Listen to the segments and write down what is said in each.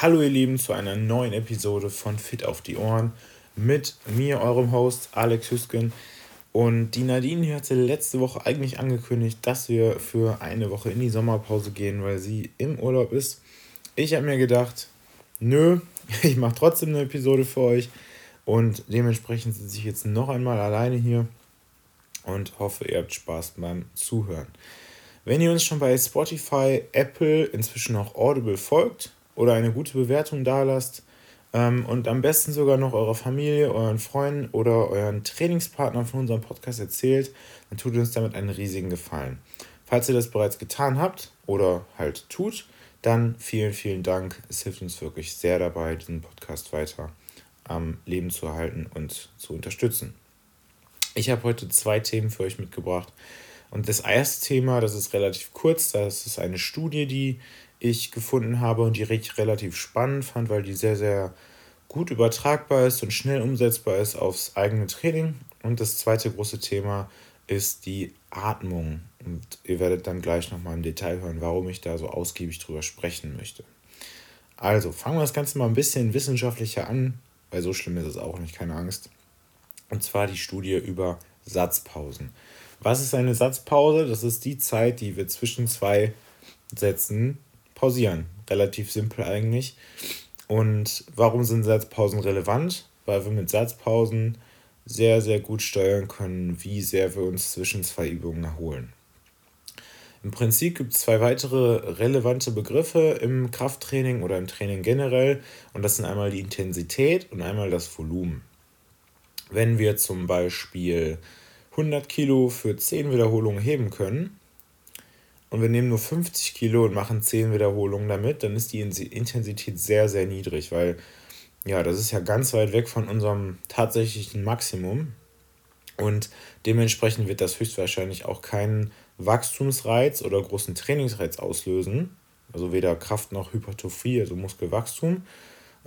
Hallo ihr Lieben zu einer neuen Episode von Fit auf die Ohren mit mir, eurem Host Alex Hüsken. Und die Nadine hier hatte letzte Woche eigentlich angekündigt, dass wir für eine Woche in die Sommerpause gehen, weil sie im Urlaub ist. Ich habe mir gedacht, nö, ich mache trotzdem eine Episode für euch. Und dementsprechend sitze ich jetzt noch einmal alleine hier und hoffe, ihr habt Spaß beim Zuhören. Wenn ihr uns schon bei Spotify, Apple, inzwischen auch Audible folgt oder eine gute Bewertung dalasst ähm, und am besten sogar noch eurer Familie, euren Freunden oder euren Trainingspartnern von unserem Podcast erzählt, dann tut uns damit einen riesigen Gefallen. Falls ihr das bereits getan habt oder halt tut, dann vielen, vielen Dank. Es hilft uns wirklich sehr dabei, diesen Podcast weiter am Leben zu erhalten und zu unterstützen. Ich habe heute zwei Themen für euch mitgebracht. Und das erste Thema, das ist relativ kurz, das ist eine Studie, die ich gefunden habe und die ich relativ spannend fand, weil die sehr, sehr gut übertragbar ist und schnell umsetzbar ist aufs eigene Training. Und das zweite große Thema ist die Atmung. Und ihr werdet dann gleich nochmal im Detail hören, warum ich da so ausgiebig drüber sprechen möchte. Also fangen wir das Ganze mal ein bisschen wissenschaftlicher an, weil so schlimm ist es auch nicht, keine Angst. Und zwar die Studie über Satzpausen. Was ist eine Satzpause? Das ist die Zeit, die wir zwischen zwei Sätzen pausieren. Relativ simpel eigentlich. Und warum sind Satzpausen relevant? Weil wir mit Satzpausen sehr, sehr gut steuern können, wie sehr wir uns zwischen zwei Übungen erholen. Im Prinzip gibt es zwei weitere relevante Begriffe im Krafttraining oder im Training generell. Und das sind einmal die Intensität und einmal das Volumen. Wenn wir zum Beispiel 100 Kilo für 10 Wiederholungen heben können und wir nehmen nur 50 Kilo und machen 10 Wiederholungen damit, dann ist die Intensität sehr, sehr niedrig, weil ja, das ist ja ganz weit weg von unserem tatsächlichen Maximum. Und dementsprechend wird das höchstwahrscheinlich auch keinen Wachstumsreiz oder großen Trainingsreiz auslösen. Also weder Kraft noch Hypertrophie, also Muskelwachstum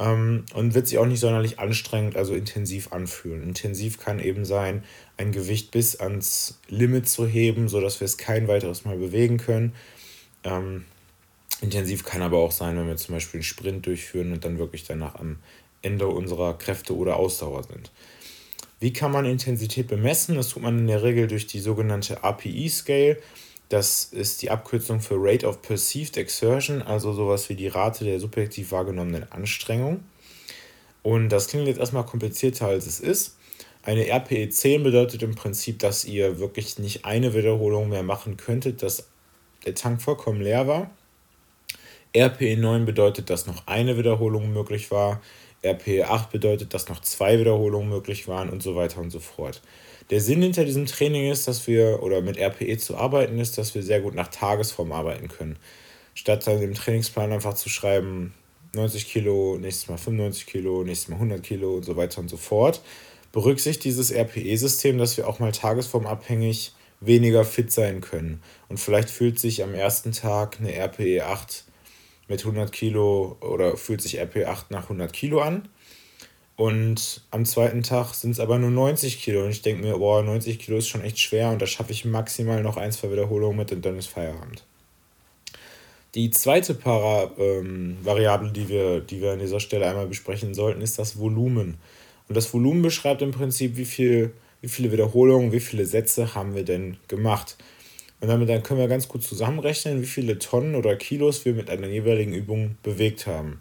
ähm, und wird sich auch nicht sonderlich anstrengend, also intensiv anfühlen. Intensiv kann eben sein, ein Gewicht bis ans Limit zu heben, sodass wir es kein weiteres Mal bewegen können. Ähm, intensiv kann aber auch sein, wenn wir zum Beispiel einen Sprint durchführen und dann wirklich danach am Ende unserer Kräfte oder Ausdauer sind. Wie kann man Intensität bemessen? Das tut man in der Regel durch die sogenannte API-Scale. Das ist die Abkürzung für Rate of Perceived Exertion, also sowas wie die Rate der subjektiv wahrgenommenen Anstrengung. Und das klingt jetzt erstmal komplizierter, als es ist. Eine RPE 10 bedeutet im Prinzip, dass ihr wirklich nicht eine Wiederholung mehr machen könntet, dass der Tank vollkommen leer war. RPE 9 bedeutet, dass noch eine Wiederholung möglich war. RPE 8 bedeutet, dass noch zwei Wiederholungen möglich waren und so weiter und so fort. Der Sinn hinter diesem Training ist, dass wir, oder mit RPE zu arbeiten, ist, dass wir sehr gut nach Tagesform arbeiten können. Statt dann im Trainingsplan einfach zu schreiben, 90 Kilo, nächstes Mal 95 Kilo, nächstes Mal 100 Kilo und so weiter und so fort, berücksichtigt dieses RPE-System, dass wir auch mal tagesformabhängig weniger fit sein können. Und vielleicht fühlt sich am ersten Tag eine RPE 8 mit 100 Kilo oder fühlt sich RPE 8 nach 100 Kilo an und am zweiten Tag sind es aber nur 90 Kilo. Und ich denke mir, boah, 90 Kilo ist schon echt schwer und da schaffe ich maximal noch ein, zwei Wiederholungen mit und dann ist Feierabend. Die zweite Para, ähm, Variable, die wir, die wir an dieser Stelle einmal besprechen sollten, ist das Volumen. Und das Volumen beschreibt im Prinzip, wie, viel, wie viele Wiederholungen, wie viele Sätze haben wir denn gemacht. Und damit dann können wir ganz gut zusammenrechnen, wie viele Tonnen oder Kilos wir mit einer jeweiligen Übung bewegt haben.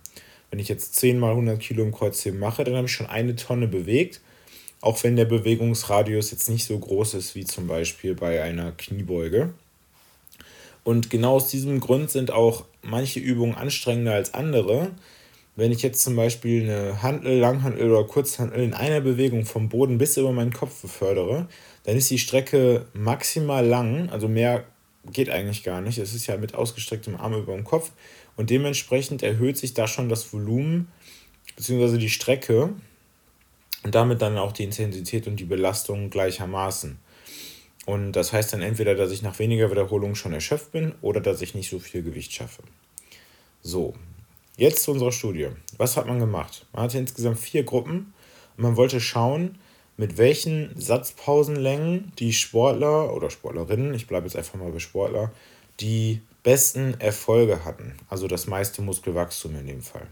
Wenn ich jetzt 10 mal 100 Kilo im Kreuzheben mache, dann habe ich schon eine Tonne bewegt. Auch wenn der Bewegungsradius jetzt nicht so groß ist wie zum Beispiel bei einer Kniebeuge. Und genau aus diesem Grund sind auch manche Übungen anstrengender als andere. Wenn ich jetzt zum Beispiel eine Handel, Langhandel oder Kurzhandel in einer Bewegung vom Boden bis über meinen Kopf befördere, dann ist die Strecke maximal lang, also mehr geht eigentlich gar nicht. Es ist ja mit ausgestrecktem Arm über dem Kopf. Und dementsprechend erhöht sich da schon das Volumen bzw. die Strecke und damit dann auch die Intensität und die Belastung gleichermaßen. Und das heißt dann entweder, dass ich nach weniger Wiederholungen schon erschöpft bin oder dass ich nicht so viel Gewicht schaffe. So, jetzt zu unserer Studie. Was hat man gemacht? Man hatte insgesamt vier Gruppen und man wollte schauen, mit welchen Satzpausenlängen die Sportler oder Sportlerinnen, ich bleibe jetzt einfach mal bei Sportler, die besten Erfolge hatten. Also das meiste Muskelwachstum in dem Fall.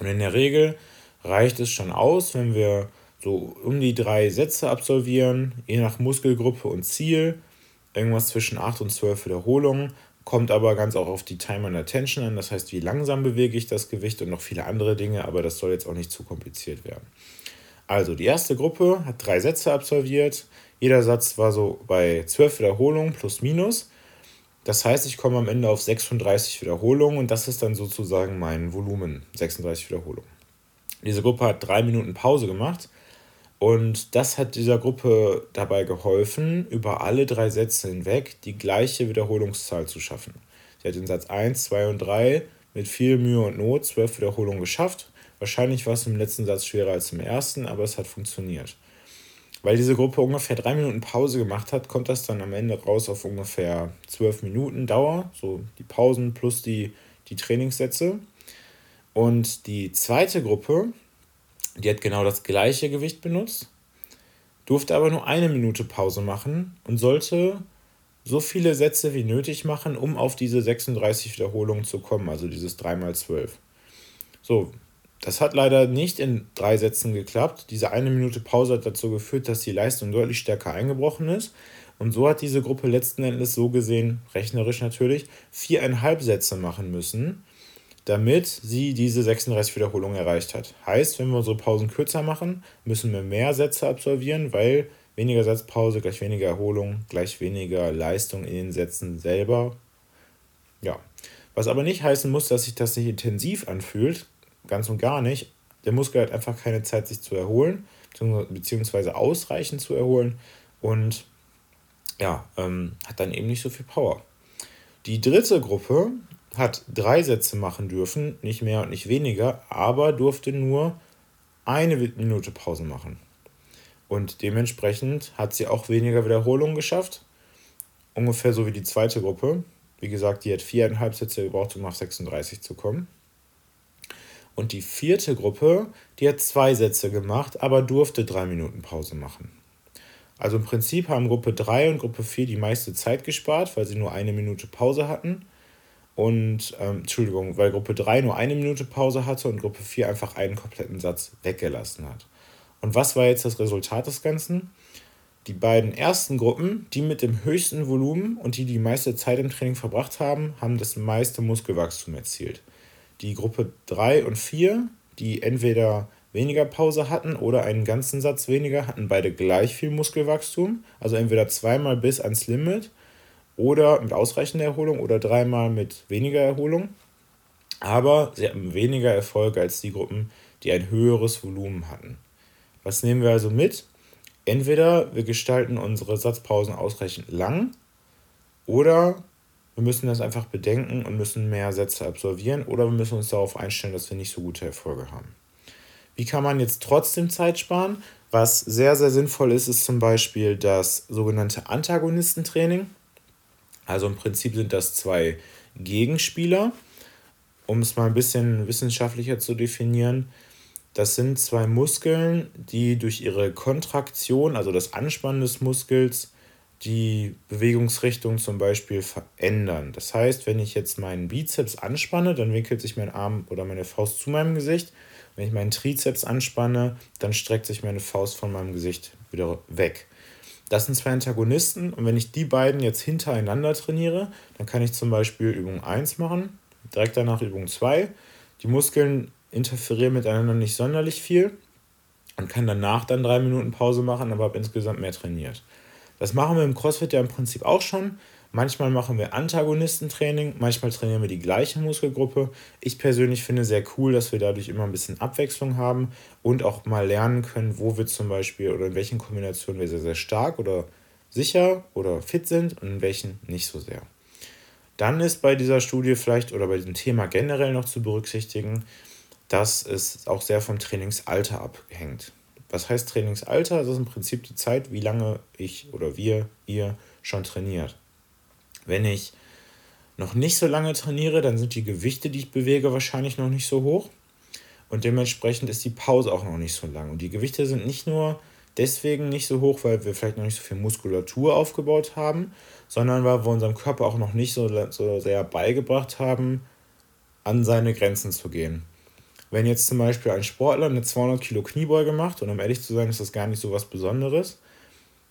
Und in der Regel reicht es schon aus, wenn wir so um die drei Sätze absolvieren, je nach Muskelgruppe und Ziel, irgendwas zwischen 8 und 12 Wiederholungen, kommt aber ganz auch auf die Time and Attention an, das heißt, wie langsam bewege ich das Gewicht und noch viele andere Dinge, aber das soll jetzt auch nicht zu kompliziert werden. Also, die erste Gruppe hat drei Sätze absolviert, jeder Satz war so bei 12 Wiederholungen plus minus. Das heißt, ich komme am Ende auf 36 Wiederholungen und das ist dann sozusagen mein Volumen, 36 Wiederholungen. Diese Gruppe hat drei Minuten Pause gemacht und das hat dieser Gruppe dabei geholfen, über alle drei Sätze hinweg die gleiche Wiederholungszahl zu schaffen. Sie hat in Satz 1, 2 und 3 mit viel Mühe und Not zwölf Wiederholungen geschafft. Wahrscheinlich war es im letzten Satz schwerer als im ersten, aber es hat funktioniert. Weil diese Gruppe ungefähr drei Minuten Pause gemacht hat, kommt das dann am Ende raus auf ungefähr zwölf Minuten Dauer, so die Pausen plus die, die Trainingssätze. Und die zweite Gruppe, die hat genau das gleiche Gewicht benutzt, durfte aber nur eine Minute Pause machen und sollte so viele Sätze wie nötig machen, um auf diese 36 Wiederholungen zu kommen, also dieses 3x12. So, das hat leider nicht in drei Sätzen geklappt. Diese eine Minute Pause hat dazu geführt, dass die Leistung deutlich stärker eingebrochen ist. Und so hat diese Gruppe letzten Endes so gesehen, rechnerisch natürlich, viereinhalb Sätze machen müssen, damit sie diese 36 Wiederholungen erreicht hat. Heißt, wenn wir unsere Pausen kürzer machen, müssen wir mehr Sätze absolvieren, weil weniger Satzpause gleich weniger Erholung gleich weniger Leistung in den Sätzen selber. Ja. Was aber nicht heißen muss, dass sich das nicht intensiv anfühlt, ganz und gar nicht. Der Muskel hat einfach keine Zeit, sich zu erholen, beziehungsweise ausreichend zu erholen und ja, ähm, hat dann eben nicht so viel Power. Die dritte Gruppe hat drei Sätze machen dürfen, nicht mehr und nicht weniger, aber durfte nur eine Minute Pause machen. Und dementsprechend hat sie auch weniger Wiederholungen geschafft. Ungefähr so wie die zweite Gruppe. Wie gesagt, die hat viereinhalb Sätze gebraucht, um auf 36 zu kommen. Und die vierte Gruppe, die hat zwei Sätze gemacht, aber durfte drei Minuten Pause machen. Also im Prinzip haben Gruppe 3 und Gruppe 4 die meiste Zeit gespart, weil sie nur eine Minute Pause hatten. Und, ähm, Entschuldigung, weil Gruppe 3 nur eine Minute Pause hatte und Gruppe 4 einfach einen kompletten Satz weggelassen hat. Und was war jetzt das Resultat des Ganzen? Die beiden ersten Gruppen, die mit dem höchsten Volumen und die die meiste Zeit im Training verbracht haben, haben das meiste Muskelwachstum erzielt die Gruppe 3 und 4, die entweder weniger Pause hatten oder einen ganzen Satz weniger, hatten beide gleich viel Muskelwachstum. Also entweder zweimal bis ans Limit oder mit ausreichender Erholung oder dreimal mit weniger Erholung. Aber sie hatten weniger Erfolg als die Gruppen, die ein höheres Volumen hatten. Was nehmen wir also mit? Entweder wir gestalten unsere Satzpausen ausreichend lang oder wir müssen das einfach bedenken und müssen mehr Sätze absolvieren oder wir müssen uns darauf einstellen, dass wir nicht so gute Erfolge haben. Wie kann man jetzt trotzdem Zeit sparen? Was sehr, sehr sinnvoll ist, ist zum Beispiel das sogenannte Antagonistentraining. Also im Prinzip sind das zwei Gegenspieler. Um es mal ein bisschen wissenschaftlicher zu definieren, das sind zwei Muskeln, die durch ihre Kontraktion, also das Anspannen des Muskels, die Bewegungsrichtung zum Beispiel verändern. Das heißt, wenn ich jetzt meinen Bizeps anspanne, dann winkelt sich mein Arm oder meine Faust zu meinem Gesicht. Wenn ich meinen Trizeps anspanne, dann streckt sich meine Faust von meinem Gesicht wieder weg. Das sind zwei Antagonisten und wenn ich die beiden jetzt hintereinander trainiere, dann kann ich zum Beispiel Übung 1 machen, direkt danach Übung 2. Die Muskeln interferieren miteinander nicht sonderlich viel und kann danach dann drei Minuten Pause machen, aber habe insgesamt mehr trainiert. Das machen wir im CrossFit ja im Prinzip auch schon. Manchmal machen wir Antagonistentraining, manchmal trainieren wir die gleiche Muskelgruppe. Ich persönlich finde sehr cool, dass wir dadurch immer ein bisschen Abwechslung haben und auch mal lernen können, wo wir zum Beispiel oder in welchen Kombinationen wir sehr, sehr stark oder sicher oder fit sind und in welchen nicht so sehr. Dann ist bei dieser Studie vielleicht oder bei diesem Thema generell noch zu berücksichtigen, dass es auch sehr vom Trainingsalter abhängt. Was heißt Trainingsalter? Das ist im Prinzip die Zeit, wie lange ich oder wir, ihr schon trainiert. Wenn ich noch nicht so lange trainiere, dann sind die Gewichte, die ich bewege, wahrscheinlich noch nicht so hoch. Und dementsprechend ist die Pause auch noch nicht so lang. Und die Gewichte sind nicht nur deswegen nicht so hoch, weil wir vielleicht noch nicht so viel Muskulatur aufgebaut haben, sondern weil wir unserem Körper auch noch nicht so, so sehr beigebracht haben, an seine Grenzen zu gehen. Wenn jetzt zum Beispiel ein Sportler eine 200 Kilo Kniebeuge macht, und um ehrlich zu sein, ist das gar nicht so was Besonderes,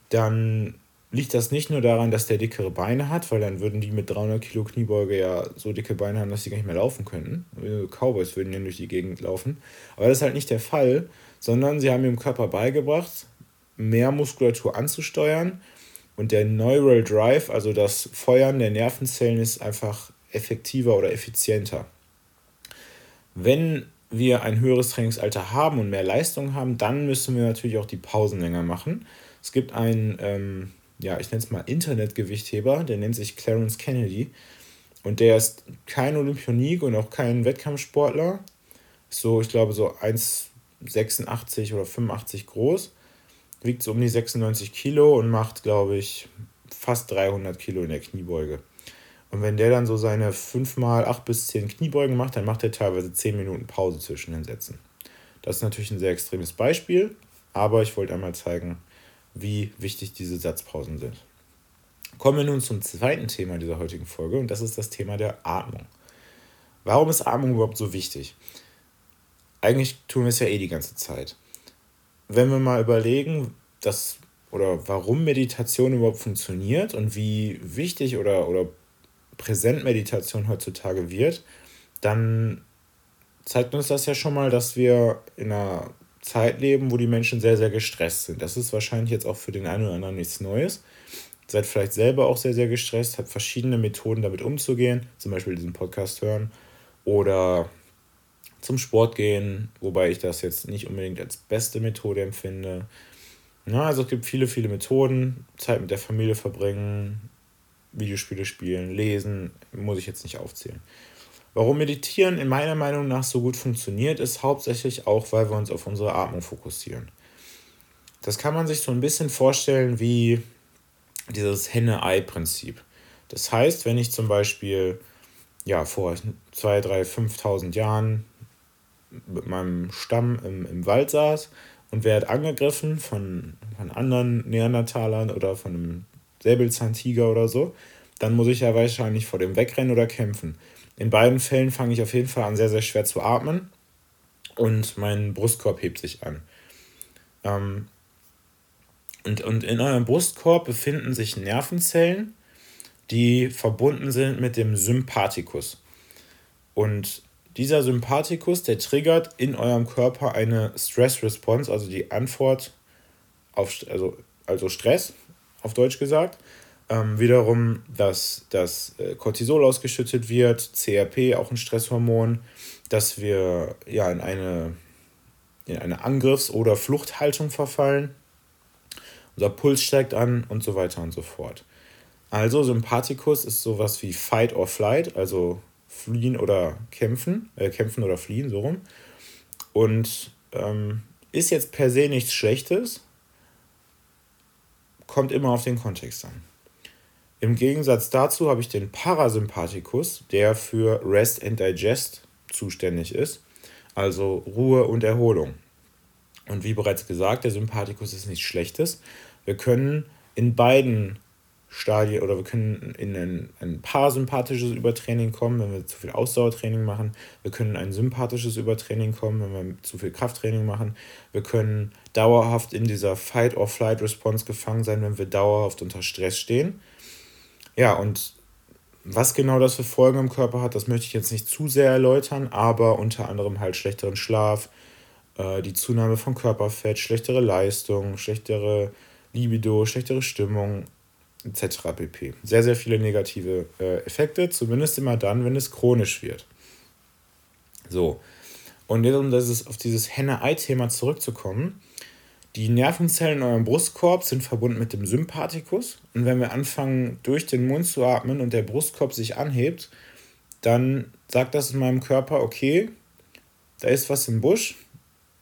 dann liegt das nicht nur daran, dass der dickere Beine hat, weil dann würden die mit 300 Kilo Kniebeuge ja so dicke Beine haben, dass sie gar nicht mehr laufen könnten. Cowboys würden ja durch die Gegend laufen. Aber das ist halt nicht der Fall, sondern sie haben ihrem Körper beigebracht, mehr Muskulatur anzusteuern und der Neural Drive, also das Feuern der Nervenzellen, ist einfach effektiver oder effizienter. Wenn wir ein höheres Trainingsalter haben und mehr Leistung haben, dann müssen wir natürlich auch die Pausen länger machen. Es gibt einen ähm, ja, ich nenne es mal Internetgewichtheber, der nennt sich Clarence Kennedy. Und der ist kein Olympionik und auch kein Wettkampfsportler. So, ich glaube, so 1,86 oder 85 groß. Wiegt so um die 96 Kilo und macht, glaube ich, fast 300 Kilo in der Kniebeuge. Und wenn der dann so seine 5 mal 8 bis 10 Kniebeugen macht, dann macht er teilweise 10 Minuten Pause zwischen den Sätzen. Das ist natürlich ein sehr extremes Beispiel, aber ich wollte einmal zeigen, wie wichtig diese Satzpausen sind. Kommen wir nun zum zweiten Thema dieser heutigen Folge und das ist das Thema der Atmung. Warum ist Atmung überhaupt so wichtig? Eigentlich tun wir es ja eh die ganze Zeit. Wenn wir mal überlegen, dass oder warum Meditation überhaupt funktioniert und wie wichtig oder, oder präsent Meditation heutzutage wird, dann zeigt uns das ja schon mal, dass wir in einer Zeit leben, wo die Menschen sehr, sehr gestresst sind. Das ist wahrscheinlich jetzt auch für den einen oder anderen nichts Neues. Seid vielleicht selber auch sehr, sehr gestresst, habt verschiedene Methoden damit umzugehen, zum Beispiel diesen Podcast hören oder zum Sport gehen, wobei ich das jetzt nicht unbedingt als beste Methode empfinde. Ja, also es gibt viele, viele Methoden, Zeit mit der Familie verbringen, Videospiele spielen, lesen, muss ich jetzt nicht aufzählen. Warum Meditieren in meiner Meinung nach so gut funktioniert, ist hauptsächlich auch, weil wir uns auf unsere Atmung fokussieren. Das kann man sich so ein bisschen vorstellen wie dieses Henne-Ei-Prinzip. Das heißt, wenn ich zum Beispiel ja, vor 2, 3, 5.000 Jahren mit meinem Stamm im, im Wald saß und werde angegriffen von, von anderen Neandertalern oder von einem Säbelzahntiger oder so, dann muss ich ja wahrscheinlich vor dem wegrennen oder kämpfen. In beiden Fällen fange ich auf jeden Fall an, sehr, sehr schwer zu atmen und mein Brustkorb hebt sich an. Ähm, und, und in eurem Brustkorb befinden sich Nervenzellen, die verbunden sind mit dem Sympathikus. Und dieser Sympathikus, der triggert in eurem Körper eine Stress-Response, also die Antwort auf also, also Stress, auf Deutsch gesagt ähm, wiederum, dass das äh, Cortisol ausgeschüttet wird, CRP, auch ein Stresshormon, dass wir ja in eine, in eine Angriffs- oder Fluchthaltung verfallen, unser Puls steigt an und so weiter und so fort. Also Sympathikus ist sowas wie Fight or Flight, also fliehen oder kämpfen, äh, kämpfen oder fliehen, so rum. Und ähm, ist jetzt per se nichts Schlechtes, kommt immer auf den Kontext an. Im Gegensatz dazu habe ich den Parasympathikus, der für Rest and Digest zuständig ist, also Ruhe und Erholung. Und wie bereits gesagt, der Sympathikus ist nichts Schlechtes. Wir können in beiden Stadien oder wir können in ein, ein parasympathisches Übertraining kommen, wenn wir zu viel Ausdauertraining machen. Wir können in ein sympathisches Übertraining kommen, wenn wir zu viel Krafttraining machen. Wir können dauerhaft in dieser Fight-or-Flight-Response gefangen sein, wenn wir dauerhaft unter Stress stehen. Ja, und was genau das für Folgen im Körper hat, das möchte ich jetzt nicht zu sehr erläutern, aber unter anderem halt schlechteren Schlaf, äh, die Zunahme von Körperfett, schlechtere Leistung, schlechtere Libido, schlechtere Stimmung etc. pp. Sehr, sehr viele negative äh, Effekte, zumindest immer dann, wenn es chronisch wird. So, und jetzt um das, auf dieses Henne-Ei-Thema zurückzukommen, die Nervenzellen in eurem Brustkorb sind verbunden mit dem Sympathikus. Und wenn wir anfangen, durch den Mund zu atmen und der Brustkorb sich anhebt, dann sagt das in meinem Körper, okay, da ist was im Busch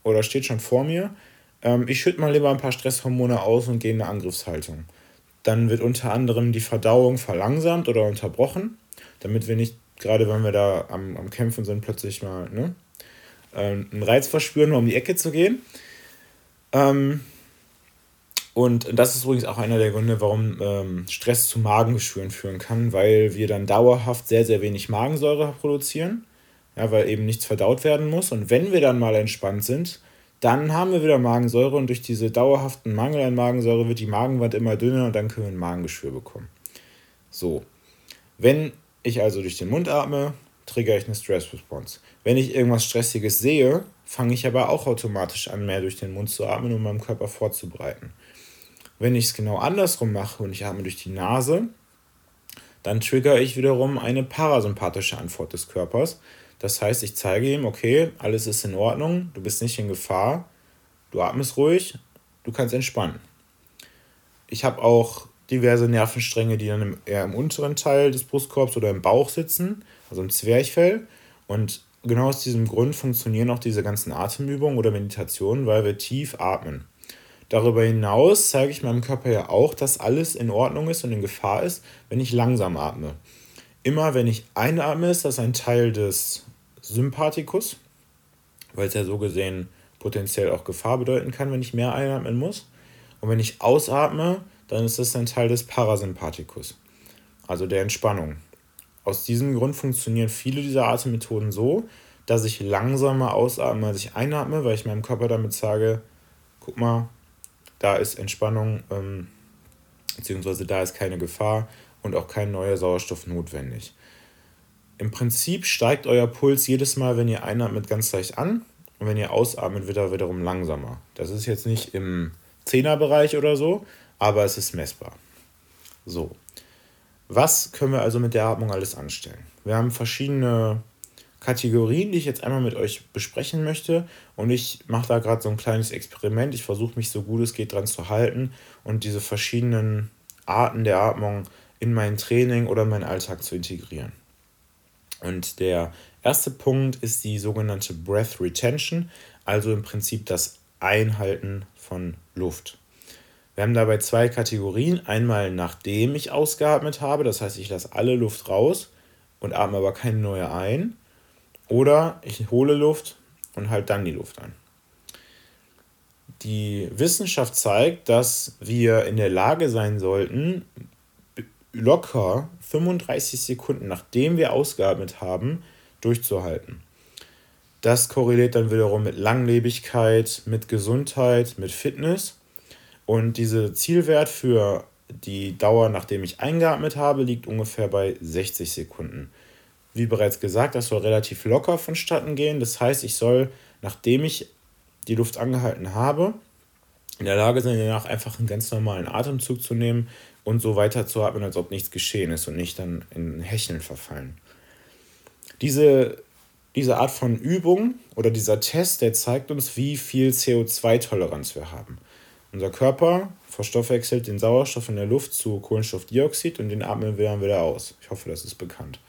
oder steht schon vor mir. Ähm, ich schütte mal lieber ein paar Stresshormone aus und gehe in eine Angriffshaltung. Dann wird unter anderem die Verdauung verlangsamt oder unterbrochen, damit wir nicht, gerade wenn wir da am, am Kämpfen sind, plötzlich mal ne, ähm, einen Reiz verspüren, um die Ecke zu gehen. Ähm, und das ist übrigens auch einer der Gründe, warum ähm, Stress zu Magengeschwüren führen kann, weil wir dann dauerhaft sehr, sehr wenig Magensäure produzieren, ja, weil eben nichts verdaut werden muss. Und wenn wir dann mal entspannt sind, dann haben wir wieder Magensäure und durch diese dauerhaften Mangel an Magensäure wird die Magenwand immer dünner und dann können wir ein Magengeschwür bekommen. So, wenn ich also durch den Mund atme, triggere ich eine Stress Response. Wenn ich irgendwas Stressiges sehe, fange ich aber auch automatisch an, mehr durch den Mund zu atmen, um meinem Körper vorzubereiten. Wenn ich es genau andersrum mache und ich atme durch die Nase, dann triggere ich wiederum eine parasympathische Antwort des Körpers. Das heißt, ich zeige ihm, okay, alles ist in Ordnung, du bist nicht in Gefahr, du atmest ruhig, du kannst entspannen. Ich habe auch diverse Nervenstränge, die dann eher im unteren Teil des Brustkorbs oder im Bauch sitzen, also im Zwerchfell. Und genau aus diesem Grund funktionieren auch diese ganzen Atemübungen oder Meditationen, weil wir tief atmen. Darüber hinaus zeige ich meinem Körper ja auch, dass alles in Ordnung ist und in Gefahr ist, wenn ich langsam atme. Immer wenn ich einatme, ist das ein Teil des Sympathikus, weil es ja so gesehen potenziell auch Gefahr bedeuten kann, wenn ich mehr einatmen muss. Und wenn ich ausatme, dann ist das ein Teil des Parasympathikus, also der Entspannung. Aus diesem Grund funktionieren viele dieser Atemmethoden so, dass ich langsamer ausatme, als ich einatme, weil ich meinem Körper damit sage, guck mal, da ist Entspannung, ähm, beziehungsweise da ist keine Gefahr und auch kein neuer Sauerstoff notwendig. Im Prinzip steigt euer Puls jedes Mal, wenn ihr einatmet, ganz leicht an und wenn ihr ausatmet, wird er wiederum langsamer. Das ist jetzt nicht im Zehnerbereich oder so, aber es ist messbar. So, was können wir also mit der Atmung alles anstellen? Wir haben verschiedene Kategorien, die ich jetzt einmal mit euch besprechen möchte. Und ich mache da gerade so ein kleines Experiment. Ich versuche mich so gut es geht dran zu halten und diese verschiedenen Arten der Atmung in mein Training oder meinen Alltag zu integrieren. Und der erste Punkt ist die sogenannte Breath Retention, also im Prinzip das Einhalten von Luft. Wir haben dabei zwei Kategorien. Einmal nachdem ich ausgeatmet habe, das heißt, ich lasse alle Luft raus und atme aber keine neue ein. Oder ich hole Luft und halte dann die Luft an. Die Wissenschaft zeigt, dass wir in der Lage sein sollten, locker 35 Sekunden, nachdem wir ausgeatmet haben, durchzuhalten. Das korreliert dann wiederum mit Langlebigkeit, mit Gesundheit, mit Fitness. Und dieser Zielwert für die Dauer, nachdem ich eingeatmet habe, liegt ungefähr bei 60 Sekunden. Wie bereits gesagt, das soll relativ locker vonstatten gehen. Das heißt, ich soll, nachdem ich die Luft angehalten habe, in der Lage sein, danach einfach einen ganz normalen Atemzug zu nehmen und so weiter zu atmen, als ob nichts geschehen ist und nicht dann in Hecheln verfallen. Diese, diese Art von Übung oder dieser Test, der zeigt uns, wie viel CO2-Toleranz wir haben. Unser Körper verstoffwechselt den Sauerstoff in der Luft zu Kohlenstoffdioxid und den atmen wir dann wieder aus. Ich hoffe, das ist bekannt.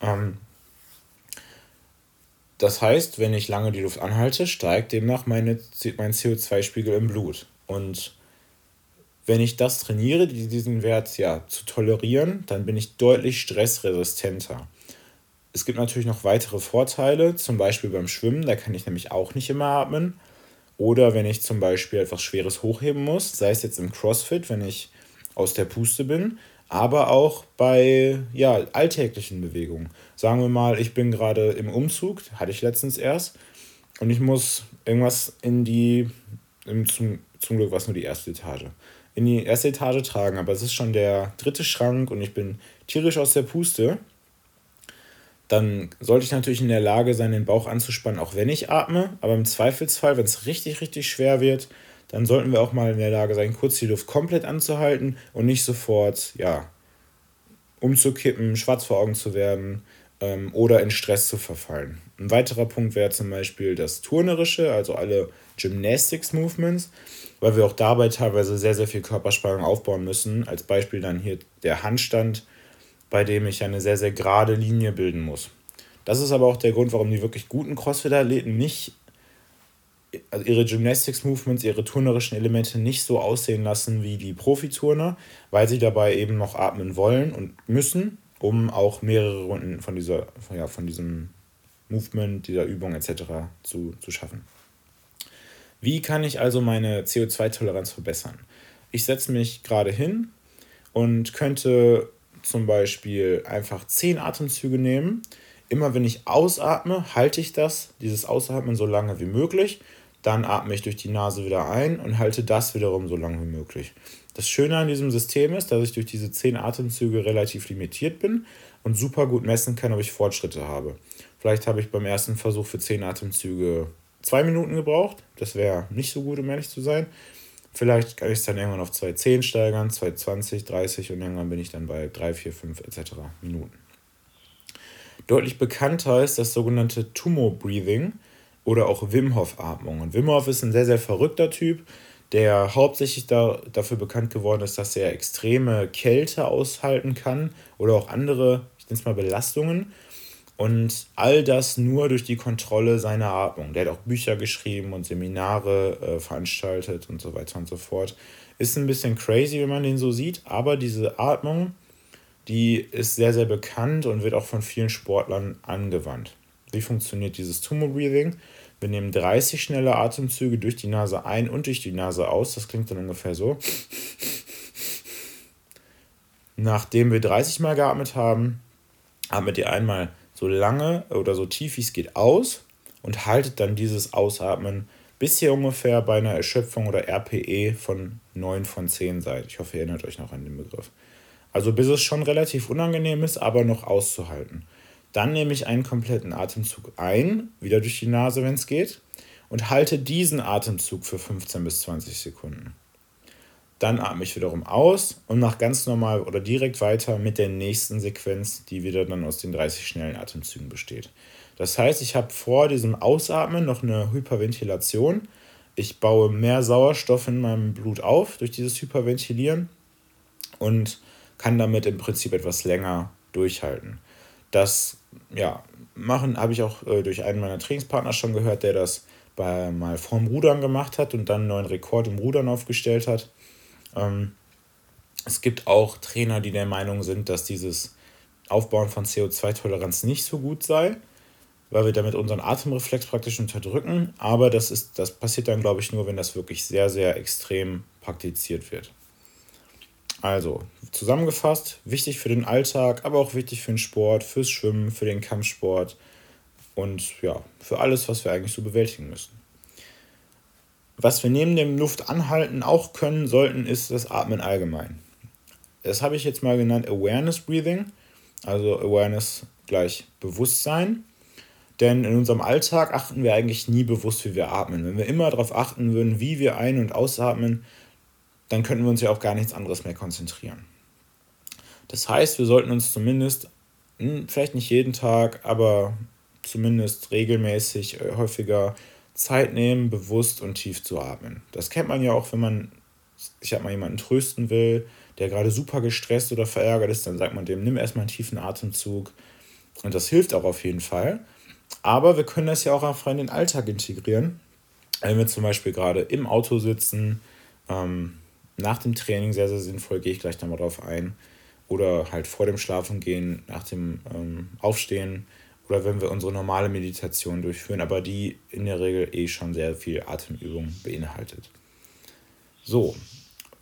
Ähm, das heißt, wenn ich lange die Luft anhalte, steigt demnach meine, mein CO2-Spiegel im Blut. Und wenn ich das trainiere, diesen Wert ja zu tolerieren, dann bin ich deutlich stressresistenter. Es gibt natürlich noch weitere Vorteile, zum Beispiel beim Schwimmen, da kann ich nämlich auch nicht immer atmen. Oder wenn ich zum Beispiel etwas Schweres hochheben muss, sei es jetzt im CrossFit, wenn ich aus der Puste bin, aber auch bei ja, alltäglichen Bewegungen. Sagen wir mal, ich bin gerade im Umzug, hatte ich letztens erst, und ich muss irgendwas in die, zum, zum Glück war es nur die erste Etage, in die erste Etage tragen, aber es ist schon der dritte Schrank und ich bin tierisch aus der Puste dann sollte ich natürlich in der Lage sein, den Bauch anzuspannen, auch wenn ich atme. Aber im Zweifelsfall, wenn es richtig, richtig schwer wird, dann sollten wir auch mal in der Lage sein, kurz die Luft komplett anzuhalten und nicht sofort, ja, umzukippen, schwarz vor Augen zu werden ähm, oder in Stress zu verfallen. Ein weiterer Punkt wäre zum Beispiel das Turnerische, also alle Gymnastics Movements, weil wir auch dabei teilweise sehr, sehr viel Körperspannung aufbauen müssen. Als Beispiel dann hier der Handstand bei dem ich eine sehr, sehr gerade Linie bilden muss. Das ist aber auch der Grund, warum die wirklich guten CrossFit-Athleten nicht, also ihre Gymnastics-Movements, ihre turnerischen Elemente nicht so aussehen lassen wie die Profiturner, weil sie dabei eben noch atmen wollen und müssen, um auch mehrere Runden von, dieser, ja, von diesem Movement, dieser Übung etc. zu, zu schaffen. Wie kann ich also meine CO2-Toleranz verbessern? Ich setze mich gerade hin und könnte zum Beispiel einfach zehn Atemzüge nehmen, Immer wenn ich ausatme, halte ich das, dieses Ausatmen so lange wie möglich. Dann atme ich durch die Nase wieder ein und halte das wiederum so lange wie möglich. Das Schöne an diesem System ist, dass ich durch diese 10 Atemzüge relativ limitiert bin und super gut messen kann, ob ich Fortschritte habe. Vielleicht habe ich beim ersten Versuch für 10 Atemzüge zwei Minuten gebraucht. Das wäre nicht so gut, um ehrlich zu sein. Vielleicht kann ich es dann irgendwann auf 2,10 steigern, 2,20, 30 und irgendwann bin ich dann bei 3, 4, 5 etc. Minuten. Deutlich bekannter ist das sogenannte Tumor Breathing oder auch Wim Hof Atmung. Und Wim Hof ist ein sehr, sehr verrückter Typ, der hauptsächlich da, dafür bekannt geworden ist, dass er extreme Kälte aushalten kann oder auch andere, ich nenne es mal Belastungen. Und all das nur durch die Kontrolle seiner Atmung. Der hat auch Bücher geschrieben und Seminare äh, veranstaltet und so weiter und so fort. Ist ein bisschen crazy, wenn man den so sieht, aber diese Atmung, die ist sehr, sehr bekannt und wird auch von vielen Sportlern angewandt. Wie funktioniert dieses Tumor Breathing? Wir nehmen 30 schnelle Atemzüge durch die Nase ein und durch die Nase aus. Das klingt dann ungefähr so. Nachdem wir 30 Mal geatmet haben, atmet ihr einmal so lange oder so tief wie es geht aus und haltet dann dieses Ausatmen bis ihr ungefähr bei einer Erschöpfung oder RPE von 9 von 10 seid. Ich hoffe, ihr erinnert euch noch an den Begriff. Also bis es schon relativ unangenehm ist, aber noch auszuhalten. Dann nehme ich einen kompletten Atemzug ein, wieder durch die Nase, wenn es geht, und halte diesen Atemzug für 15 bis 20 Sekunden. Dann atme ich wiederum aus und mache ganz normal oder direkt weiter mit der nächsten Sequenz, die wieder dann aus den 30 schnellen Atemzügen besteht. Das heißt, ich habe vor diesem Ausatmen noch eine Hyperventilation. Ich baue mehr Sauerstoff in meinem Blut auf durch dieses Hyperventilieren und kann damit im Prinzip etwas länger durchhalten. Das ja, machen habe ich auch äh, durch einen meiner Trainingspartner schon gehört, der das bei, mal vorm Rudern gemacht hat und dann einen neuen Rekord im Rudern aufgestellt hat. Ähm, es gibt auch Trainer, die der Meinung sind, dass dieses Aufbauen von CO2-Toleranz nicht so gut sei, weil wir damit unseren Atemreflex praktisch unterdrücken. Aber das, ist, das passiert dann, glaube ich, nur, wenn das wirklich sehr, sehr extrem praktiziert wird. Also, zusammengefasst, wichtig für den Alltag, aber auch wichtig für den Sport, fürs Schwimmen, für den Kampfsport und ja, für alles, was wir eigentlich so bewältigen müssen. Was wir neben dem Luftanhalten auch können sollten, ist das Atmen allgemein. Das habe ich jetzt mal genannt Awareness Breathing, also Awareness gleich Bewusstsein. Denn in unserem Alltag achten wir eigentlich nie bewusst, wie wir atmen. Wenn wir immer darauf achten würden, wie wir ein- und ausatmen, dann könnten wir uns ja auf gar nichts anderes mehr konzentrieren. Das heißt, wir sollten uns zumindest, hm, vielleicht nicht jeden Tag, aber zumindest regelmäßig, äh, häufiger Zeit nehmen, bewusst und tief zu atmen. Das kennt man ja auch, wenn man, ich sag mal, jemanden trösten will, der gerade super gestresst oder verärgert ist, dann sagt man dem, nimm erstmal einen tiefen Atemzug. Und das hilft auch auf jeden Fall. Aber wir können das ja auch einfach in den Alltag integrieren. Wenn wir zum Beispiel gerade im Auto sitzen, ähm, nach dem Training sehr, sehr sinnvoll, gehe ich gleich nochmal drauf ein. Oder halt vor dem Schlafengehen, nach dem ähm, Aufstehen oder wenn wir unsere normale Meditation durchführen, aber die in der Regel eh schon sehr viel Atemübung beinhaltet. So,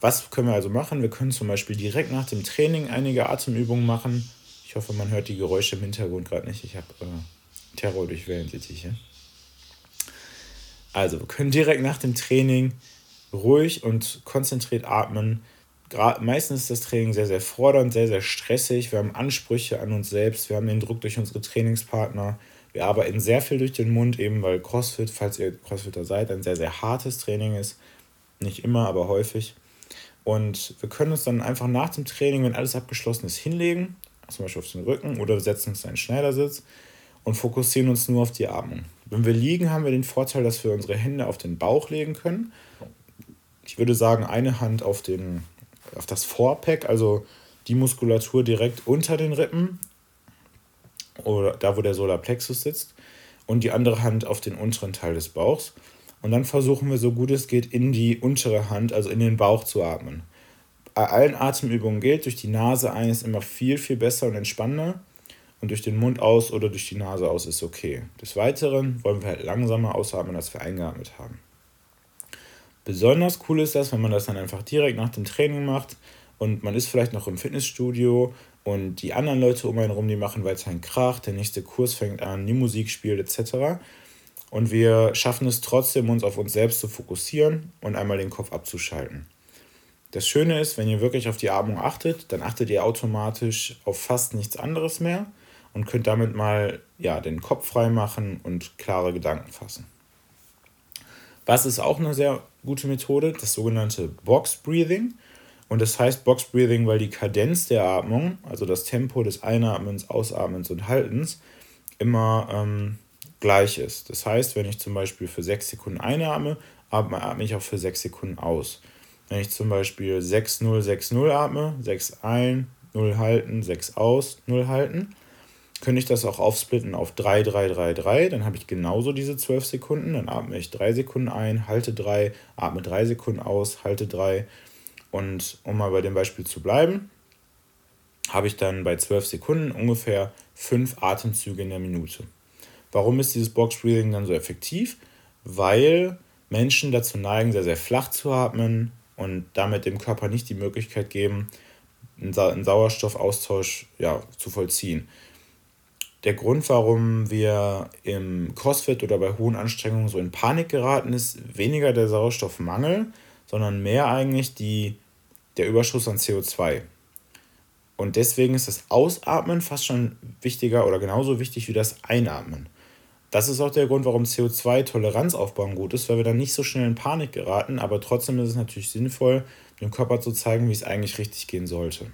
was können wir also machen? Wir können zum Beispiel direkt nach dem Training einige Atemübungen machen. Ich hoffe, man hört die Geräusche im Hintergrund gerade nicht. Ich habe äh, Terror durch Wellensittiche. Also, wir können direkt nach dem Training ruhig und konzentriert atmen. Meistens ist das Training sehr, sehr fordernd, sehr, sehr stressig. Wir haben Ansprüche an uns selbst, wir haben den Druck durch unsere Trainingspartner. Wir arbeiten sehr viel durch den Mund, eben weil CrossFit, falls ihr CrossFitter seid, ein sehr, sehr hartes Training ist. Nicht immer, aber häufig. Und wir können uns dann einfach nach dem Training, wenn alles abgeschlossen ist, hinlegen, zum Beispiel auf den Rücken oder setzen uns in einen Schneidersitz und fokussieren uns nur auf die Atmung. Wenn wir liegen, haben wir den Vorteil, dass wir unsere Hände auf den Bauch legen können ich würde sagen, eine Hand auf, den, auf das Vorpack, also die Muskulatur direkt unter den Rippen oder da, wo der Solarplexus sitzt, und die andere Hand auf den unteren Teil des Bauchs. Und dann versuchen wir, so gut es geht, in die untere Hand, also in den Bauch zu atmen. Bei allen Atemübungen gilt, durch die Nase ein ist immer viel, viel besser und entspannender. Und durch den Mund aus oder durch die Nase aus ist okay. Des Weiteren wollen wir halt langsamer ausatmen, als wir eingeatmet haben. Besonders cool ist das, wenn man das dann einfach direkt nach dem Training macht und man ist vielleicht noch im Fitnessstudio Und die anderen Leute um einen herum, die machen weiter einen Krach, der nächste Kurs fängt an, die Musik spielt etc. Und wir schaffen es trotzdem, uns auf uns selbst zu fokussieren und einmal den Kopf abzuschalten. Das Schöne ist, wenn ihr wirklich auf die Atmung achtet, dann achtet ihr automatisch auf fast nichts anderes mehr und könnt damit mal ja, den Kopf frei machen und klare Gedanken fassen. Was ist auch eine sehr gute Methode? Das sogenannte Box Breathing. Und das heißt Box Breathing, weil die Kadenz der Atmung, also das Tempo des Einatmens, Ausatmens und Haltens, immer ähm, gleich ist. Das heißt, wenn ich zum Beispiel für 6 Sekunden einatme, atme ich auch für 6 Sekunden aus. Wenn ich zum Beispiel 6-0, 6-0 atme, 6 ein, 0 halten, 6 aus, 0 halten, könnte ich das auch aufsplitten auf 3, 3, 3, 3. Dann habe ich genauso diese 12 Sekunden. Dann atme ich 3 Sekunden ein, halte 3, atme 3 Sekunden aus, halte 3. Und um mal bei dem Beispiel zu bleiben, habe ich dann bei 12 Sekunden ungefähr 5 Atemzüge in der Minute. Warum ist dieses Box Breathing dann so effektiv? Weil Menschen dazu neigen, sehr, sehr flach zu atmen und damit dem Körper nicht die Möglichkeit geben, einen Sauerstoffaustausch ja, zu vollziehen der Grund, warum wir im CrossFit oder bei hohen Anstrengungen so in Panik geraten, ist weniger der Sauerstoffmangel, sondern mehr eigentlich die, der Überschuss an CO2. Und deswegen ist das Ausatmen fast schon wichtiger oder genauso wichtig wie das Einatmen. Das ist auch der Grund, warum CO2-Toleranz aufbauen gut ist, weil wir dann nicht so schnell in Panik geraten, aber trotzdem ist es natürlich sinnvoll, dem Körper zu zeigen, wie es eigentlich richtig gehen sollte.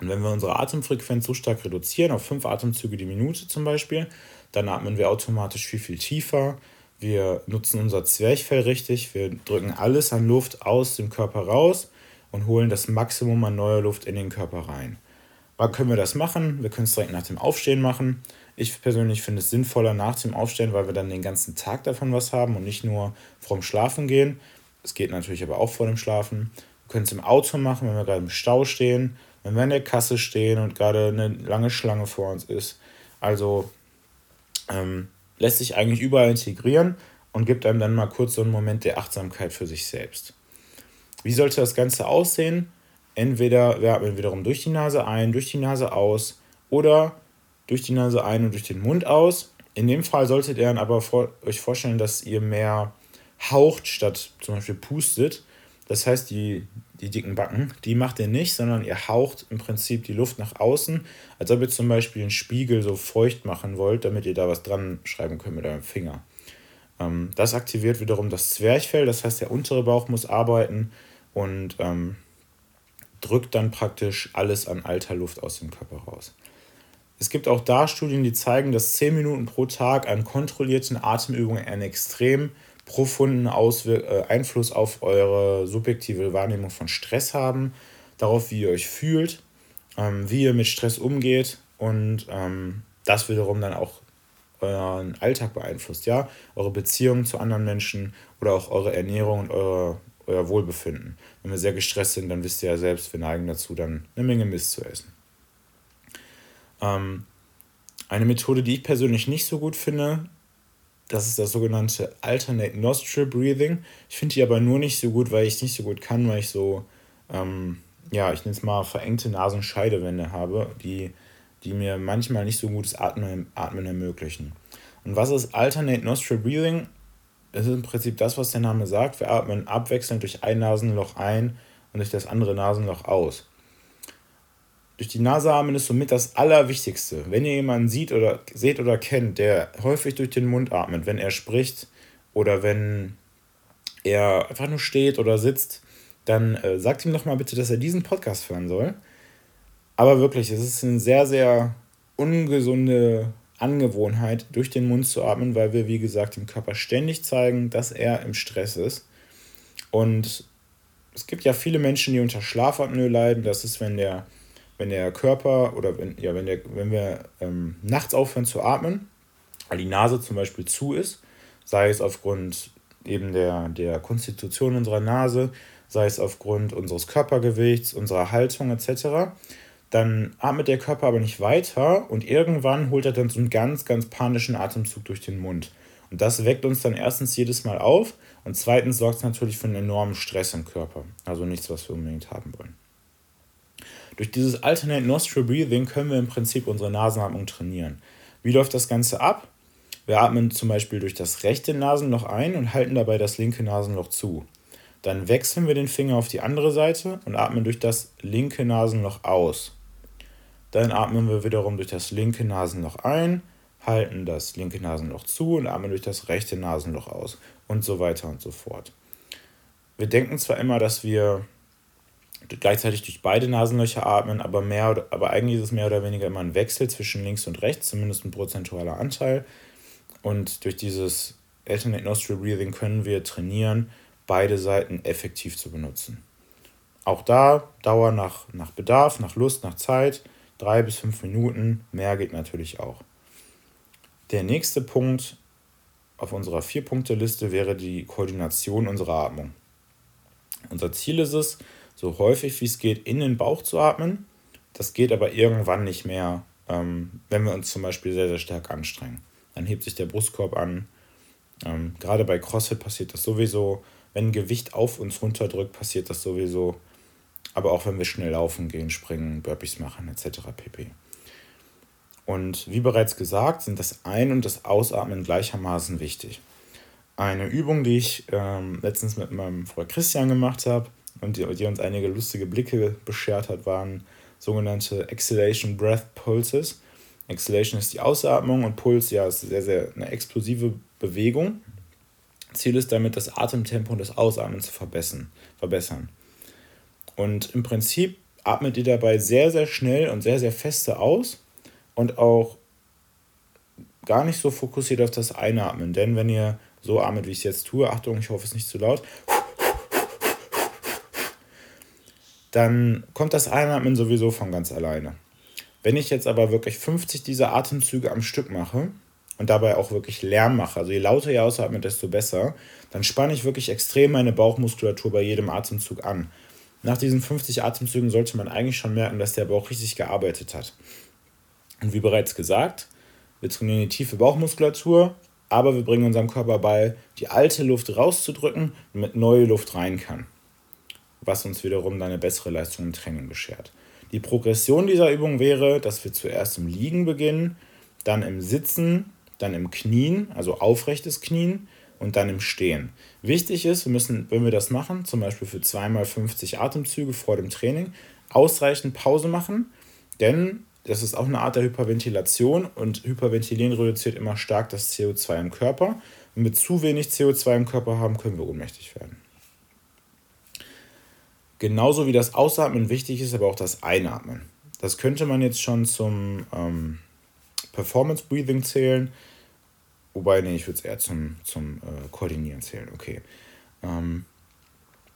Und wenn wir unsere Atemfrequenz so stark reduzieren, auf fünf Atemzüge die Minute zum Beispiel, dann atmen wir automatisch viel, viel tiefer. Wir nutzen unser Zwerchfell richtig. Wir drücken alles an Luft aus dem Körper raus und holen das Maximum an neuer Luft in den Körper rein. Wann können wir das machen? Wir können es direkt nach dem Aufstehen machen. Ich persönlich finde es sinnvoller nach dem Aufstehen, weil wir dann den ganzen Tag davon was haben und nicht nur vorm Schlafen gehen. Es geht natürlich aber auch vor dem Schlafen. Wir können es im Auto machen, wenn wir gerade im Stau stehen wenn wir an der Kasse stehen und gerade eine lange Schlange vor uns ist. Also ähm, lässt sich eigentlich überall integrieren und gibt einem dann mal kurz so einen Moment der Achtsamkeit für sich selbst. Wie sollte das Ganze aussehen? Entweder wir atmen wiederum durch die Nase ein, durch die Nase aus oder durch die Nase ein und durch den Mund aus. In dem Fall solltet ihr dann aber vor, euch vorstellen, dass ihr mehr haucht statt zum Beispiel pustet. Das heißt, die, die dicken Backen, die macht ihr nicht, sondern ihr haucht im Prinzip die Luft nach außen, als ob ihr zum Beispiel einen Spiegel so feucht machen wollt, damit ihr da was dran schreiben könnt mit eurem Finger. Ähm, das aktiviert wiederum das Zwerchfell, das heißt, der untere Bauch muss arbeiten und ähm, drückt dann praktisch alles an alter Luft aus dem Körper raus. Es gibt auch da Studien, die zeigen, dass 10 Minuten pro Tag an kontrollierten Atemübungen einen extrem profunden Auswir äh, Einfluss auf eure subjektive Wahrnehmung von Stress haben, darauf, wie ihr euch fühlt, ähm, wie ihr mit Stress umgeht und ähm, das wiederum dann auch euren Alltag beeinflusst, ja, eure Beziehungen zu anderen Menschen oder auch eure Ernährung und eure, euer Wohlbefinden. Wenn wir sehr gestresst sind, dann wisst ihr ja selbst, wir neigen dazu, dann eine Menge Mist zu essen. Ähm, eine Methode, die ich persönlich nicht so gut finde, das ist das sogenannte Alternate Nostril Breathing. Ich finde die aber nur nicht so gut, weil ich es nicht so gut kann, weil ich so, ähm, ja, ich nenne es mal verengte Nasenscheidewände habe, die, die mir manchmal nicht so gutes Atmen, Atmen ermöglichen. Und was ist Alternate Nostril Breathing? Es ist im Prinzip das, was der Name sagt. Wir atmen abwechselnd durch ein Nasenloch ein und durch das andere Nasenloch aus durch die Nase atmen ist somit das Allerwichtigste. Wenn ihr jemanden sieht oder seht oder kennt, der häufig durch den Mund atmet, wenn er spricht oder wenn er einfach nur steht oder sitzt, dann äh, sagt ihm doch mal bitte, dass er diesen Podcast hören soll. Aber wirklich, es ist eine sehr, sehr ungesunde Angewohnheit, durch den Mund zu atmen, weil wir, wie gesagt, dem Körper ständig zeigen, dass er im Stress ist. Und es gibt ja viele Menschen, die unter Schlafapnoe leiden. Das ist, wenn der wenn der Körper oder wenn, ja, wenn, der, wenn wir ähm, nachts aufhören zu atmen, weil die Nase zum Beispiel zu ist, sei es aufgrund eben der, der Konstitution unserer Nase, sei es aufgrund unseres Körpergewichts, unserer Haltung etc., dann atmet der Körper aber nicht weiter und irgendwann holt er dann so einen ganz, ganz panischen Atemzug durch den Mund. Und das weckt uns dann erstens jedes Mal auf und zweitens sorgt es natürlich für einen enormen Stress im Körper. Also nichts, was wir unbedingt haben wollen. Durch dieses Alternate Nostril Breathing können wir im Prinzip unsere Nasenatmung trainieren. Wie läuft das Ganze ab? Wir atmen zum Beispiel durch das rechte Nasenloch ein und halten dabei das linke Nasenloch zu. Dann wechseln wir den Finger auf die andere Seite und atmen durch das linke Nasenloch aus. Dann atmen wir wiederum durch das linke Nasenloch ein, halten das linke Nasenloch zu und atmen durch das rechte Nasenloch aus und so weiter und so fort. Wir denken zwar immer, dass wir gleichzeitig durch beide Nasenlöcher atmen, aber, mehr, aber eigentlich ist es mehr oder weniger immer ein Wechsel zwischen links und rechts, zumindest ein prozentualer Anteil. Und durch dieses Alternate Nostril Breathing können wir trainieren, beide Seiten effektiv zu benutzen. Auch da Dauer nach, nach Bedarf, nach Lust, nach Zeit, drei bis fünf Minuten, mehr geht natürlich auch. Der nächste Punkt auf unserer Vier-Punkte-Liste wäre die Koordination unserer Atmung. Unser Ziel ist es, so häufig wie es geht, in den Bauch zu atmen. Das geht aber irgendwann nicht mehr, ähm, wenn wir uns zum Beispiel sehr, sehr stark anstrengen. Dann hebt sich der Brustkorb an. Ähm, gerade bei CrossFit passiert das sowieso. Wenn Gewicht auf uns runterdrückt, passiert das sowieso. Aber auch wenn wir schnell laufen gehen, springen, Burpees machen etc. pp. Und wie bereits gesagt, sind das Ein- und das Ausatmen gleichermaßen wichtig. Eine Übung, die ich ähm, letztens mit meinem Freund Christian gemacht habe, und die, die uns einige lustige Blicke beschert hat, waren sogenannte Exhalation Breath Pulses. Exhalation ist die Ausatmung und Puls ja ist sehr, sehr eine explosive Bewegung. Ziel ist damit, das Atemtempo und das Ausatmen zu verbessern. verbessern. Und im Prinzip atmet ihr dabei sehr, sehr schnell und sehr, sehr feste aus und auch gar nicht so fokussiert auf das Einatmen. Denn wenn ihr so atmet, wie ich es jetzt tue, Achtung, ich hoffe, es ist nicht zu laut, dann kommt das Einatmen sowieso von ganz alleine. Wenn ich jetzt aber wirklich 50 dieser Atemzüge am Stück mache und dabei auch wirklich Lärm mache, also je lauter ihr ausatmet, desto besser, dann spanne ich wirklich extrem meine Bauchmuskulatur bei jedem Atemzug an. Nach diesen 50 Atemzügen sollte man eigentlich schon merken, dass der Bauch richtig gearbeitet hat. Und wie bereits gesagt, wir trainieren die tiefe Bauchmuskulatur, aber wir bringen unserem Körper bei, die alte Luft rauszudrücken, damit neue Luft rein kann was uns wiederum dann eine bessere Leistung im Training beschert. Die Progression dieser Übung wäre, dass wir zuerst im Liegen beginnen, dann im Sitzen, dann im Knien, also aufrechtes Knien und dann im Stehen. Wichtig ist, wir müssen, wenn wir das machen, zum Beispiel für zweimal 50 Atemzüge vor dem Training, ausreichend Pause machen, denn das ist auch eine Art der Hyperventilation und Hyperventilieren reduziert immer stark das CO2 im Körper. Wenn wir zu wenig CO2 im Körper haben, können wir ohnmächtig werden. Genauso wie das Ausatmen wichtig ist, aber auch das Einatmen. Das könnte man jetzt schon zum ähm, Performance Breathing zählen. Wobei, nee, ich würde es eher zum, zum äh, Koordinieren zählen. Okay. Ähm,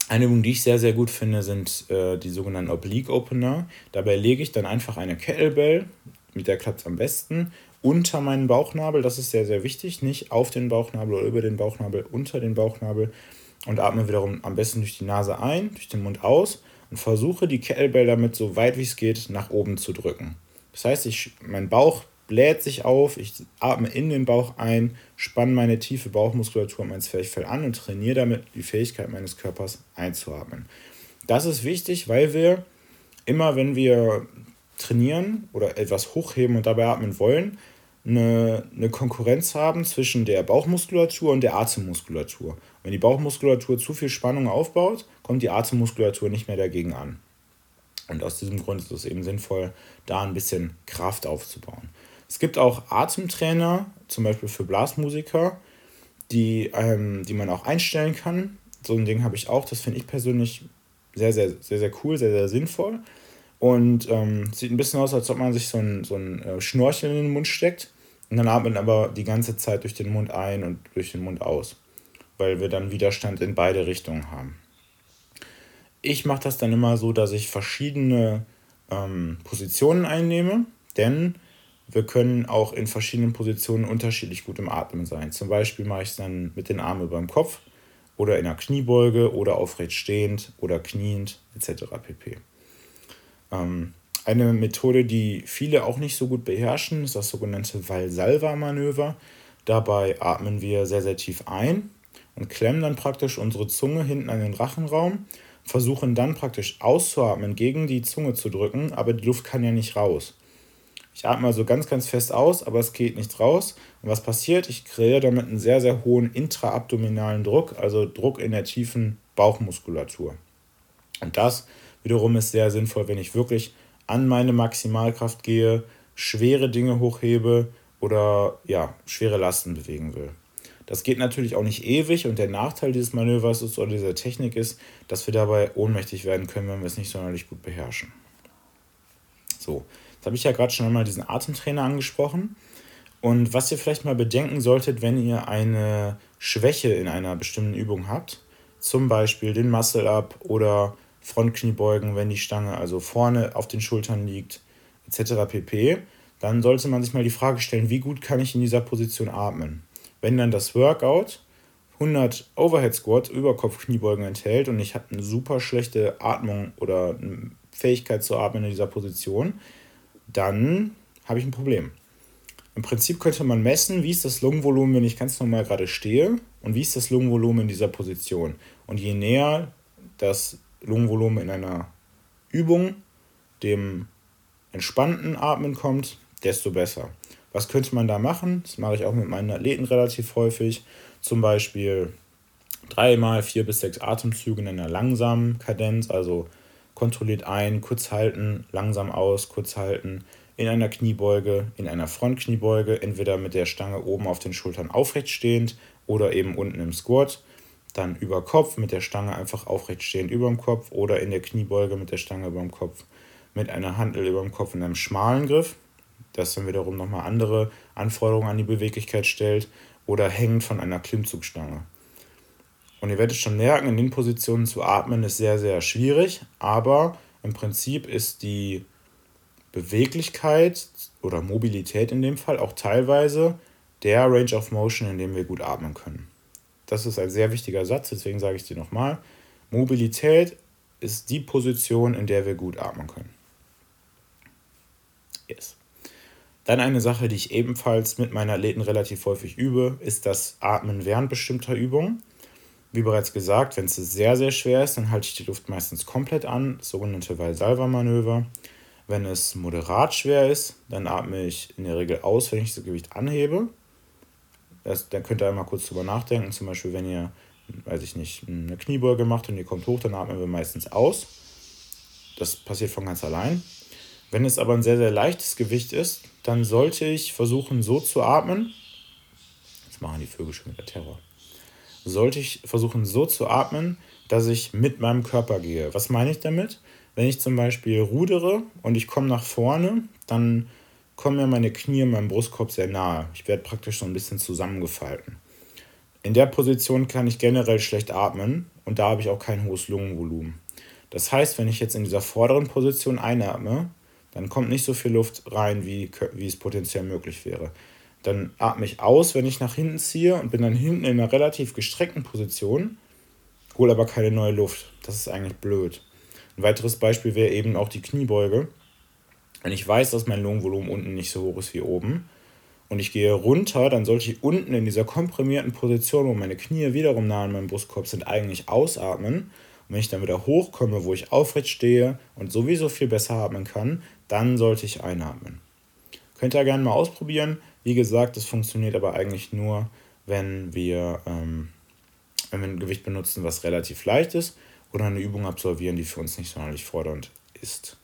eine Übung, die ich sehr, sehr gut finde, sind äh, die sogenannten Oblique Opener. Dabei lege ich dann einfach eine Kettlebell, mit der klappt es am besten, unter meinen Bauchnabel. Das ist sehr, sehr wichtig. Nicht auf den Bauchnabel oder über den Bauchnabel, unter den Bauchnabel und atme wiederum am besten durch die Nase ein, durch den Mund aus und versuche die Kettlebell damit so weit wie es geht nach oben zu drücken. Das heißt, ich, mein Bauch bläht sich auf, ich atme in den Bauch ein, spanne meine tiefe Bauchmuskulatur und mein Zwerchfell an und trainiere damit die Fähigkeit meines Körpers einzuatmen. Das ist wichtig, weil wir immer, wenn wir trainieren oder etwas hochheben und dabei atmen wollen, eine, eine Konkurrenz haben zwischen der Bauchmuskulatur und der Atemmuskulatur. Wenn die Bauchmuskulatur zu viel Spannung aufbaut, kommt die Atemmuskulatur nicht mehr dagegen an. Und aus diesem Grund ist es eben sinnvoll, da ein bisschen Kraft aufzubauen. Es gibt auch Atemtrainer, zum Beispiel für Blasmusiker, die, ähm, die man auch einstellen kann. So ein Ding habe ich auch, das finde ich persönlich sehr, sehr, sehr, sehr cool, sehr, sehr sinnvoll. Und ähm, sieht ein bisschen aus, als ob man sich so ein, so ein äh, Schnorchel in den Mund steckt. Und dann atmet man aber die ganze Zeit durch den Mund ein und durch den Mund aus. Weil wir dann Widerstand in beide Richtungen haben. Ich mache das dann immer so, dass ich verschiedene ähm, Positionen einnehme. Denn wir können auch in verschiedenen Positionen unterschiedlich gut im Atmen sein. Zum Beispiel mache ich es dann mit den Armen über dem Kopf oder in der Kniebeuge oder aufrecht stehend oder kniend etc. pp. Ähm, eine Methode, die viele auch nicht so gut beherrschen, ist das sogenannte Valsalva-Manöver. Dabei atmen wir sehr, sehr tief ein und klemmen dann praktisch unsere Zunge hinten an den Rachenraum, versuchen dann praktisch auszuatmen, gegen die Zunge zu drücken, aber die Luft kann ja nicht raus. Ich atme also ganz, ganz fest aus, aber es geht nicht raus. Und was passiert? Ich kreiere damit einen sehr, sehr hohen intraabdominalen Druck, also Druck in der tiefen Bauchmuskulatur. Und das wiederum ist sehr sinnvoll, wenn ich wirklich an meine Maximalkraft gehe, schwere Dinge hochhebe oder ja, schwere Lasten bewegen will. Das geht natürlich auch nicht ewig und der Nachteil dieses Manövers ist oder dieser Technik ist, dass wir dabei ohnmächtig werden können, wenn wir es nicht sonderlich gut beherrschen. So, jetzt habe ich ja gerade schon einmal diesen Atemtrainer angesprochen. Und was ihr vielleicht mal bedenken solltet, wenn ihr eine Schwäche in einer bestimmten Übung habt, zum Beispiel den Muscle-Up oder Frontkniebeugen, wenn die Stange also vorne auf den Schultern liegt, etc. pp., dann sollte man sich mal die Frage stellen, wie gut kann ich in dieser Position atmen? Wenn dann das Workout 100 Overhead Squats, Überkopfkniebeugen enthält und ich habe eine super schlechte Atmung oder eine Fähigkeit zu atmen in dieser Position, dann habe ich ein Problem. Im Prinzip könnte man messen, wie ist das Lungenvolumen, wenn ich ganz normal gerade stehe und wie ist das Lungenvolumen in dieser Position. Und je näher das Lungenvolumen in einer Übung dem entspannten Atmen kommt, desto besser. Was könnte man da machen? Das mache ich auch mit meinen Athleten relativ häufig. Zum Beispiel dreimal vier bis sechs Atemzüge in einer langsamen Kadenz, also kontrolliert ein, kurz halten, langsam aus, kurz halten, in einer Kniebeuge, in einer Frontkniebeuge, entweder mit der Stange oben auf den Schultern aufrecht stehend oder eben unten im Squat. Dann über Kopf mit der Stange einfach aufrecht stehend über dem Kopf oder in der Kniebeuge mit der Stange über dem Kopf mit einer Handel über dem Kopf in einem schmalen Griff, das dann wiederum nochmal andere Anforderungen an die Beweglichkeit stellt, oder hängend von einer Klimmzugstange. Und ihr werdet schon merken, in den Positionen zu atmen ist sehr, sehr schwierig, aber im Prinzip ist die Beweglichkeit oder Mobilität in dem Fall auch teilweise der Range of Motion, in dem wir gut atmen können. Das ist ein sehr wichtiger Satz, deswegen sage ich dir nochmal. Mobilität ist die Position, in der wir gut atmen können. Yes. Dann eine Sache, die ich ebenfalls mit meinen Athleten relativ häufig übe, ist das Atmen während bestimmter Übungen. Wie bereits gesagt, wenn es sehr, sehr schwer ist, dann halte ich die Luft meistens komplett an, sogenannte Valsalva-Manöver. Wenn es moderat schwer ist, dann atme ich in der Regel aus, wenn ich das Gewicht anhebe. Das, dann könnt ihr einmal kurz drüber nachdenken. Zum Beispiel, wenn ihr, weiß ich nicht, eine Kniebeuge macht und ihr kommt hoch, dann atmen wir meistens aus. Das passiert von ganz allein. Wenn es aber ein sehr, sehr leichtes Gewicht ist, dann sollte ich versuchen, so zu atmen. Jetzt machen die Vögel schon wieder Terror. Sollte ich versuchen, so zu atmen, dass ich mit meinem Körper gehe. Was meine ich damit? Wenn ich zum Beispiel rudere und ich komme nach vorne, dann kommen mir meine Knie meinem Brustkorb sehr nahe. Ich werde praktisch so ein bisschen zusammengefalten. In der Position kann ich generell schlecht atmen und da habe ich auch kein hohes Lungenvolumen. Das heißt, wenn ich jetzt in dieser vorderen Position einatme, dann kommt nicht so viel Luft rein, wie, wie es potenziell möglich wäre. Dann atme ich aus, wenn ich nach hinten ziehe und bin dann hinten in einer relativ gestreckten Position, hole aber keine neue Luft. Das ist eigentlich blöd. Ein weiteres Beispiel wäre eben auch die Kniebeuge. Wenn ich weiß, dass mein Lungenvolumen unten nicht so hoch ist wie oben und ich gehe runter, dann sollte ich unten in dieser komprimierten Position, wo meine Knie wiederum nah an meinem Brustkorb sind, eigentlich ausatmen wenn ich dann wieder hochkomme, wo ich aufrecht stehe und sowieso viel besser atmen kann, dann sollte ich einatmen. Könnt ihr gerne mal ausprobieren. Wie gesagt, das funktioniert aber eigentlich nur, wenn wir, ähm, wenn wir ein Gewicht benutzen, was relativ leicht ist oder eine Übung absolvieren, die für uns nicht sonderlich fordernd ist.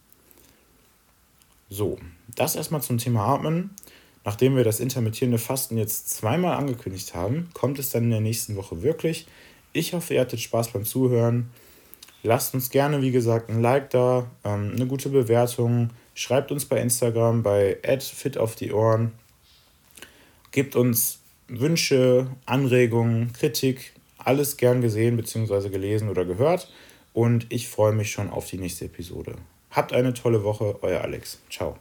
So, das erstmal zum Thema Atmen. Nachdem wir das intermittierende Fasten jetzt zweimal angekündigt haben, kommt es dann in der nächsten Woche wirklich. Ich hoffe, ihr hattet Spaß beim Zuhören. Lasst uns gerne, wie gesagt, ein Like da, ähm, eine gute Bewertung. Schreibt uns bei Instagram bei fit auf die Ohren. Gebt uns Wünsche, Anregungen, Kritik, alles gern gesehen bzw. gelesen oder gehört. Und ich freue mich schon auf die nächste Episode. Habt eine tolle Woche, euer Alex. Ciao.